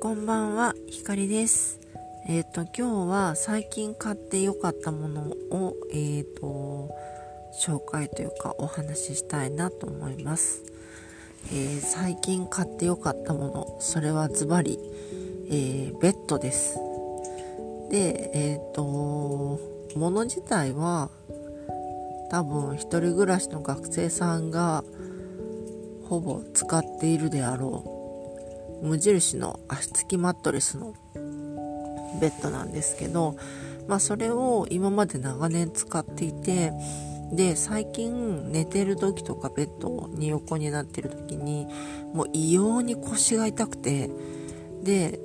こんばんは、ひかりです。えっ、ー、と、今日は最近買ってよかったものを、えっ、ー、と、紹介というかお話ししたいなと思います。えー、最近買ってよかったもの、それはズバリ、えベッドです。で、えっ、と、もの自体は多分一人暮らしの学生さんがほぼ使っているであろう無印の足つきマットレスのベッドなんですけど、まあ、それを今まで長年使っていてで最近寝てる時とかベッドに横になってる時にもう異様に腰が痛くてで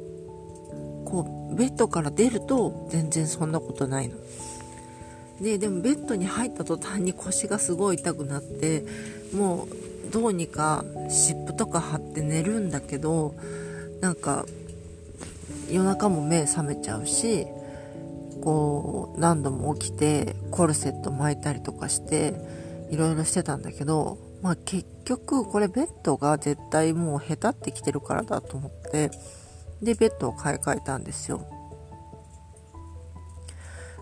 こうベッドから出ると全然そんなことないの。ででもベッドに入った途端に腰がすごい痛くなってもうどうにか湿布とか貼って寝るんだけどなんか夜中も目覚めちゃうしこう何度も起きてコルセット巻いたりとかしていろいろしてたんだけど、まあ、結局これベッドが絶対もうへたってきてるからだと思ってでベッドを買い替えたんですよ。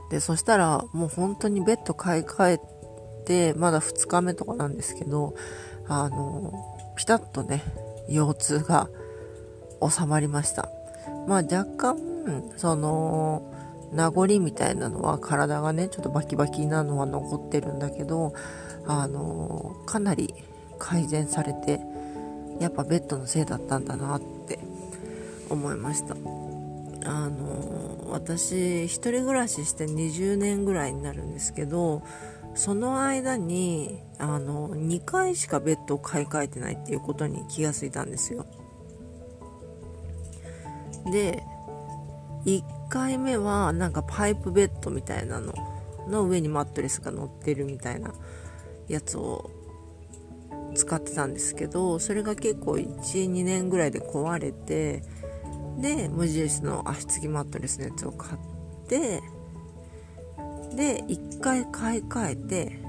でそしたらもう本当にベッド買い替えてまだ2日目とかなんですけどあの、ピタッとね、腰痛が収まりました。まあ若干、その、名残みたいなのは体がね、ちょっとバキバキなのは残ってるんだけど、あの、かなり改善されて、やっぱベッドのせいだったんだなって思いました。あの、私、一人暮らしして20年ぐらいになるんですけど、その間にあの2回しかベッドを買い替えてないっていうことに気がついたんですよ。で1回目はなんかパイプベッドみたいなのの上にマットレスが乗ってるみたいなやつを使ってたんですけどそれが結構12年ぐらいで壊れてで無印の足つきマットレスのやつを買ってで1回買い替えて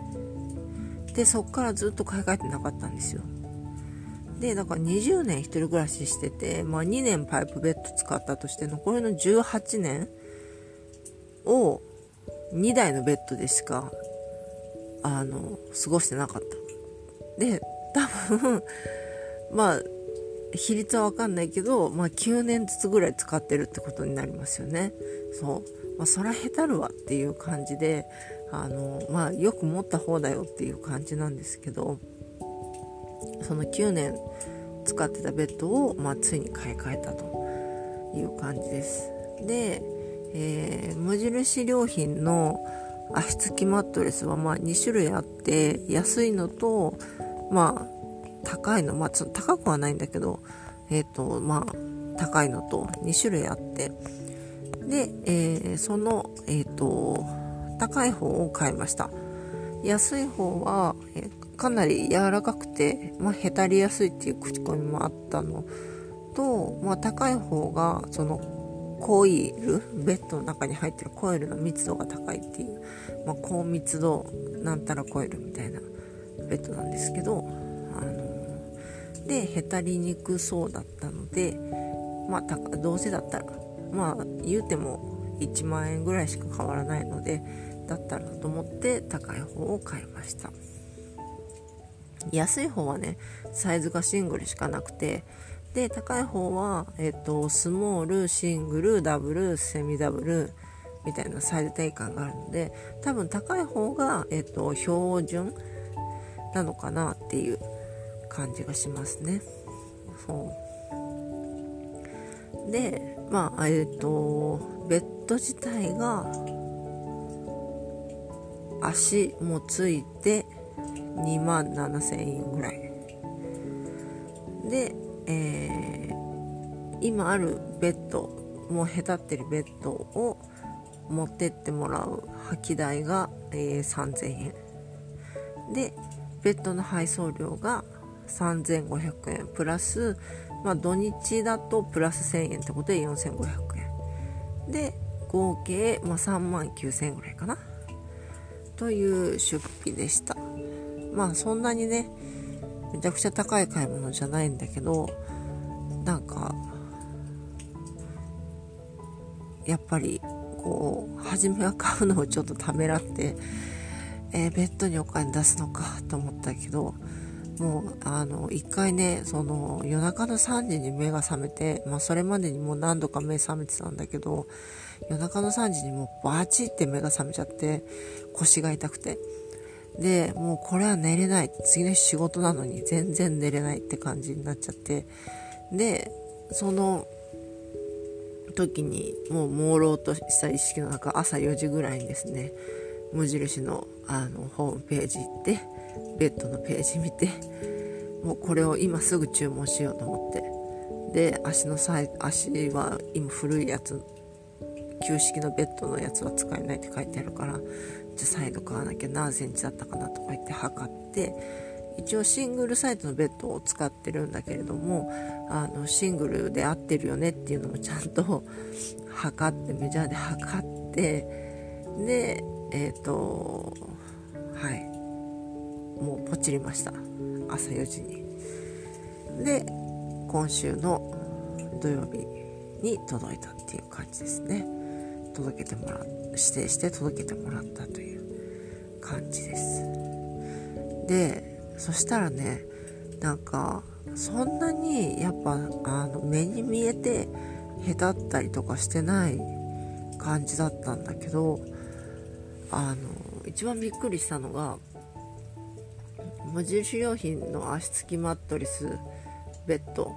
でそっからずっと買い替えてなかったんですよ。でだから20年1人暮らししてて、まあ、2年パイプベッド使ったとして残りの18年を2台のベッドでしかあの過ごしてなかった。で多分 まあ比率は分かんないけど、まあ、9年ずつぐらい使ってるってことになりますよね。そう。まあ、そらへたるわっていう感じであの、まあ、よく持った方だよっていう感じなんですけどその9年使ってたベッドを、まあ、ついに買い替えたという感じです。で、えー、無印良品の足つきマットレスはまあ2種類あって安いのとまあ高いのまあちょっと高くはないんだけどえっ、ー、とまあ高いのと2種類あってで、えー、その、えっ、ー、と、高い方を買いました。安い方は、えー、かなり柔らかくて、まあ、へたりやすいっていう口コミもあったのと、まあ、高い方が、その、コイル、ベッドの中に入ってるコイルの密度が高いっていう、まあ、高密度なんたらコイルみたいなベッドなんですけど、あので、へたりにくそうだったので、まあ、どうせだったらまあ言うても1万円ぐらいしか変わらないのでだったらと思って高い方を買いました。安い方はねサイズがシングルしかなくてで高い方は、えっと、スモールシングルダブルセミダブルみたいなサイズ定感があるので多分高い方が、えっと、標準なのかなっていう感じがしますね。そう。でまあえっ、とベッド自体が足もついて2万7000円ぐらい。で、えー、今あるベッドもうへたってるベッドを持ってってもらう履き台が、えー、3000円。でベッドの配送料が3500円。プラスまあ、土日だとプラス1000円ってことで4500円。で合計、まあ、3万9000円ぐらいかな。という出費でした。まあそんなにねめちゃくちゃ高い買い物じゃないんだけどなんかやっぱりこう初めは買うのをちょっとためらって、えー、ベッドにお金出すのかと思ったけどもうあの一回ねその夜中の3時に目が覚めて、まあ、それまでにもう何度か目覚めてたんだけど夜中の3時にもうバチって目が覚めちゃって腰が痛くて。でもうこれは寝れない。次の日仕事なのに全然寝れないって感じになっちゃって。でその時にもう朦朧とした意識の中朝4時ぐらいにですね無印のあのホームページ行ってベッドのページ見てもうこれを今すぐ注文しようと思って。で足のサイ足は今古いやつ旧式のベッドのやつは使えないって書いてあるからじゃ再度買わなきゃ何センチだったかなとか言って測って一応シングルサイズのベッドを使ってるんだけれどもあのシングルで合ってるよねっていうのもちゃんと 測ってメジャーで測ってでえっ、ー、とはい。もうポチりました。朝4時に。で今週の土曜日に届いたっていう感じですね。届けてもらう指定して届けてもらったという感じです。でそしたらねなんかそんなにやっぱあの目に見えて下手ったりとかしてない感じだったんだけどあの一番びっくりしたのが無印良品の足つきマットレスベッド。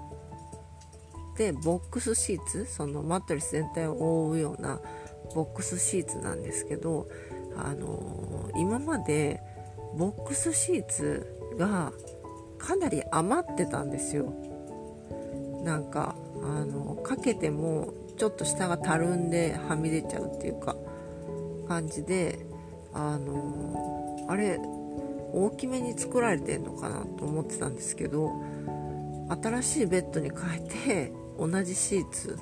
でボックスシーツそのマットレス全体を覆うようなボックスシーツなんですけどあの今までボックスシーツがかなり余ってたんですよ。なんかあのかけてもちょっと下がたるんではみ出ちゃうっていうか感じであのあれ大きめに作られてんのかなと思ってたんですけど新しいベッドに変えて同じシーツ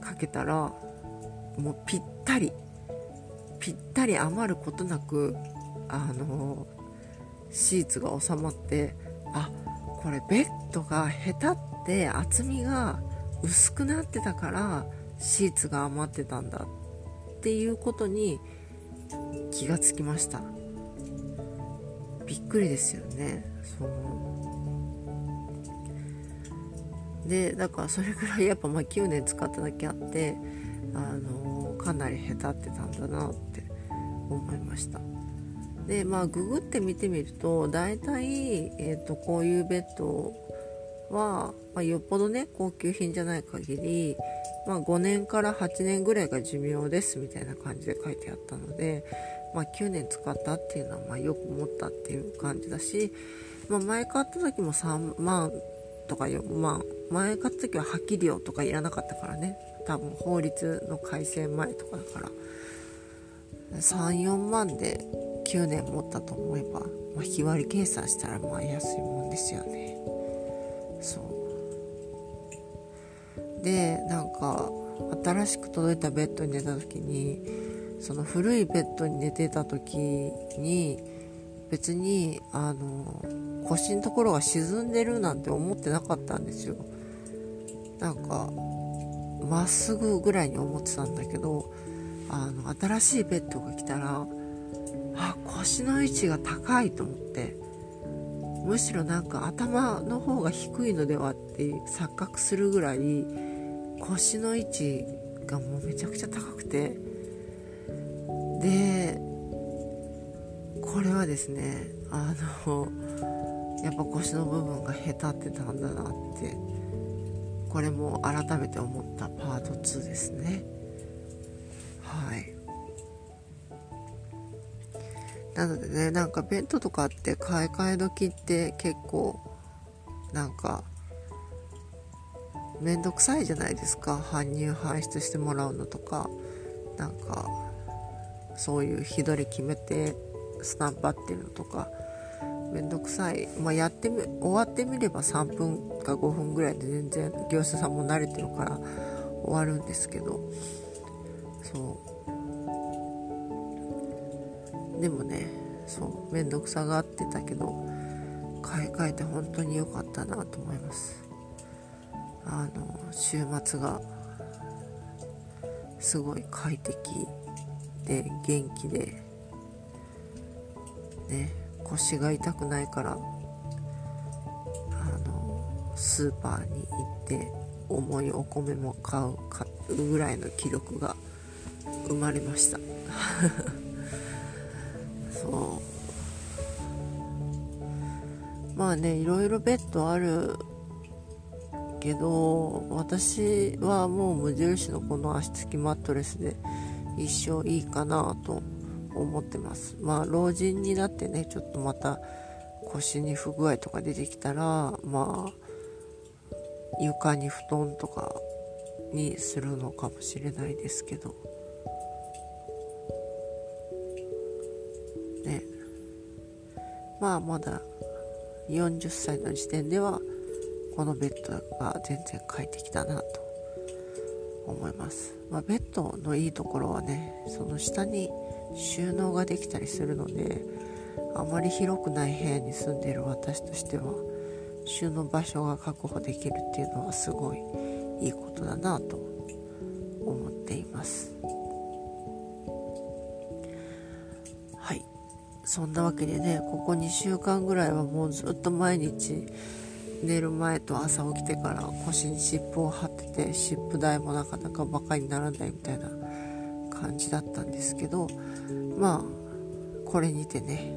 かけたらもうぴったりぴったり余ることなくあのシーツが収まってあこれベッドが下手って厚みが薄くなってたからシーツが余ってたんだっていうことに気がつきました。びっくりですよね。そのでだからそれぐらいやっぱまあ9年使っただけあってあのかなり下手ってたんだなって思いました。でまあググって見てみると大体、えーと、こういうベッドは、まあ、よっぽどね高級品じゃない限り、まあ、5年から8年ぐらいが寿命ですみたいな感じで書いてあったので、まあ、9年使ったっていうのはまあよく思ったっていう感じだし、まあ、前買った時も3万とか4万前買った時ははっきりよとかいらなかったからね。多分法律の改正前とかだから。34万で9年持ったと思えば、まあ、日割り計算したらまあ安いもんですよね。そう。でなんか新しく届いたベッドに寝た時にその古いベッドに寝てた時に別にあの腰のところが沈んでるなんて思ってなかったんですよ。なんかまっすぐぐらいに思ってたんだけどあの新しいベッドが来たらあ腰の位置が高いと思ってむしろなんか頭の方が低いのではって錯覚するぐらい腰の位置がもうめちゃくちゃ高くてでこれはですねあのやっぱ腰の部分がへたってたんだなってこれも改めて思ったパート2ですね。はい。なのでねなんかベッドとかって買い替え時って結構なんかめんどくさいじゃないですか。搬入搬出してもらうのとかなんかそういう日取り決めてスタンプってるのとかめんどくさい、まあ、やってみ終わってみれば3分か5分ぐらいで全然業者さんも慣れてるから終わるんですけど。そう。でもねそう面倒くさがってたけど買い替えて本当に良かったなと思います。あの週末がすごい快適。で元気でね腰が痛くないからあのスーパーに行って重いお米も買う買うぐらいの記録が生まれました。そう。まあねいろいろベッドあるけど私はもう無印のこの足つきマットレスで一生いいかなと思ってます。まあ老人になってねちょっとまた腰に不具合とか出てきたらまあ床に布団とかにするのかもしれないですけど。ね。まあまだ40歳の時点ではこのベッドが全然快適だなと思います、まあ、ベッドのいいところはねその下に収納ができたりするのであまり広くない部屋に住んでいる私としては収納場所が確保できるっていうのはすごいいいことだなと思っています。はい。そんなわけでねここ2週間ぐらいはもうずっと毎日寝る前と朝起きてから腰に湿布を貼っして湿布代もなかなかバカにならないみたいな感じだったんですけどまあこれにてね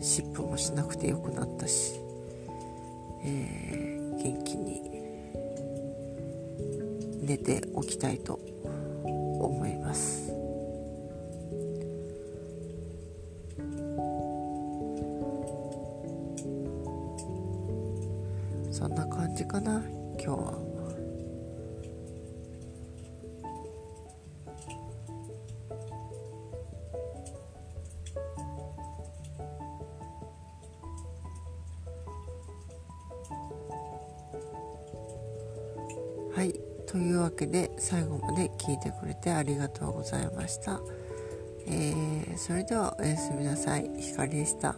湿布もしなくてよくなったし、えー、元気に寝ておきたいとというわけで最後まで聞いてくれてありがとうございました、えー、それではおやすみなさい。ひかりでした。